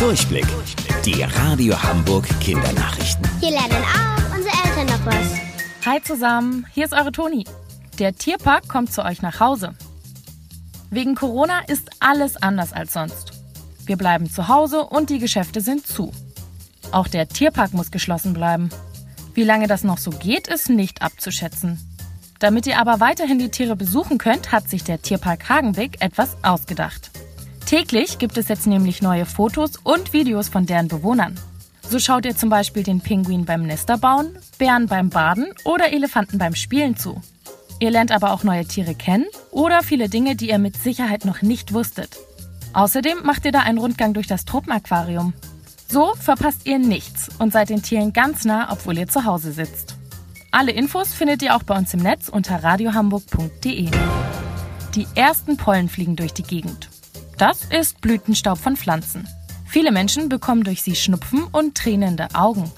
Durchblick. Die Radio Hamburg Kindernachrichten. Hier lernen auch unsere Eltern noch was. Hi zusammen, hier ist eure Toni. Der Tierpark kommt zu euch nach Hause. Wegen Corona ist alles anders als sonst. Wir bleiben zu Hause und die Geschäfte sind zu. Auch der Tierpark muss geschlossen bleiben. Wie lange das noch so geht, ist nicht abzuschätzen. Damit ihr aber weiterhin die Tiere besuchen könnt, hat sich der Tierpark Hagenbeck etwas ausgedacht. Täglich gibt es jetzt nämlich neue Fotos und Videos von deren Bewohnern. So schaut ihr zum Beispiel den Pinguin beim Nesterbauen, Bären beim Baden oder Elefanten beim Spielen zu. Ihr lernt aber auch neue Tiere kennen oder viele Dinge, die ihr mit Sicherheit noch nicht wusstet. Außerdem macht ihr da einen Rundgang durch das Tropenaquarium. So verpasst ihr nichts und seid den Tieren ganz nah, obwohl ihr zu Hause sitzt. Alle Infos findet ihr auch bei uns im Netz unter radiohamburg.de. Die ersten Pollen fliegen durch die Gegend. Das ist Blütenstaub von Pflanzen. Viele Menschen bekommen durch sie Schnupfen und tränende Augen.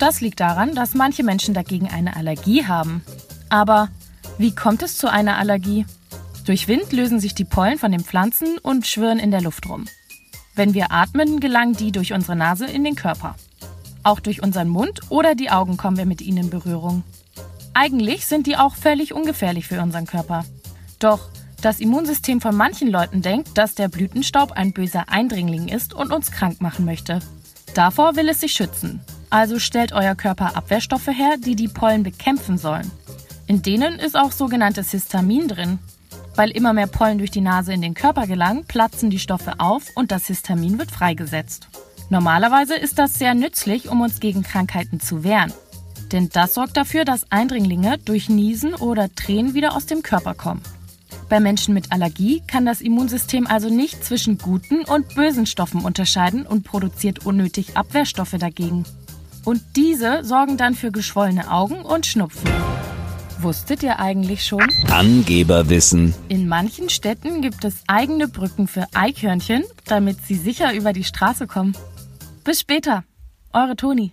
Das liegt daran, dass manche Menschen dagegen eine Allergie haben. Aber wie kommt es zu einer Allergie? Durch Wind lösen sich die Pollen von den Pflanzen und schwirren in der Luft rum. Wenn wir atmen, gelangen die durch unsere Nase in den Körper. Auch durch unseren Mund oder die Augen kommen wir mit ihnen in Berührung. Eigentlich sind die auch völlig ungefährlich für unseren Körper. Doch das Immunsystem von manchen Leuten denkt, dass der Blütenstaub ein böser Eindringling ist und uns krank machen möchte. Davor will es sich schützen. Also stellt euer Körper Abwehrstoffe her, die die Pollen bekämpfen sollen. In denen ist auch sogenanntes Histamin drin. Weil immer mehr Pollen durch die Nase in den Körper gelangen, platzen die Stoffe auf und das Histamin wird freigesetzt. Normalerweise ist das sehr nützlich, um uns gegen Krankheiten zu wehren. Denn das sorgt dafür, dass Eindringlinge durch Niesen oder Tränen wieder aus dem Körper kommen. Bei Menschen mit Allergie kann das Immunsystem also nicht zwischen guten und bösen Stoffen unterscheiden und produziert unnötig Abwehrstoffe dagegen. Und diese sorgen dann für geschwollene Augen und Schnupfen. Wusstet ihr eigentlich schon? Angeberwissen. In manchen Städten gibt es eigene Brücken für Eichhörnchen, damit sie sicher über die Straße kommen. Bis später, eure Toni.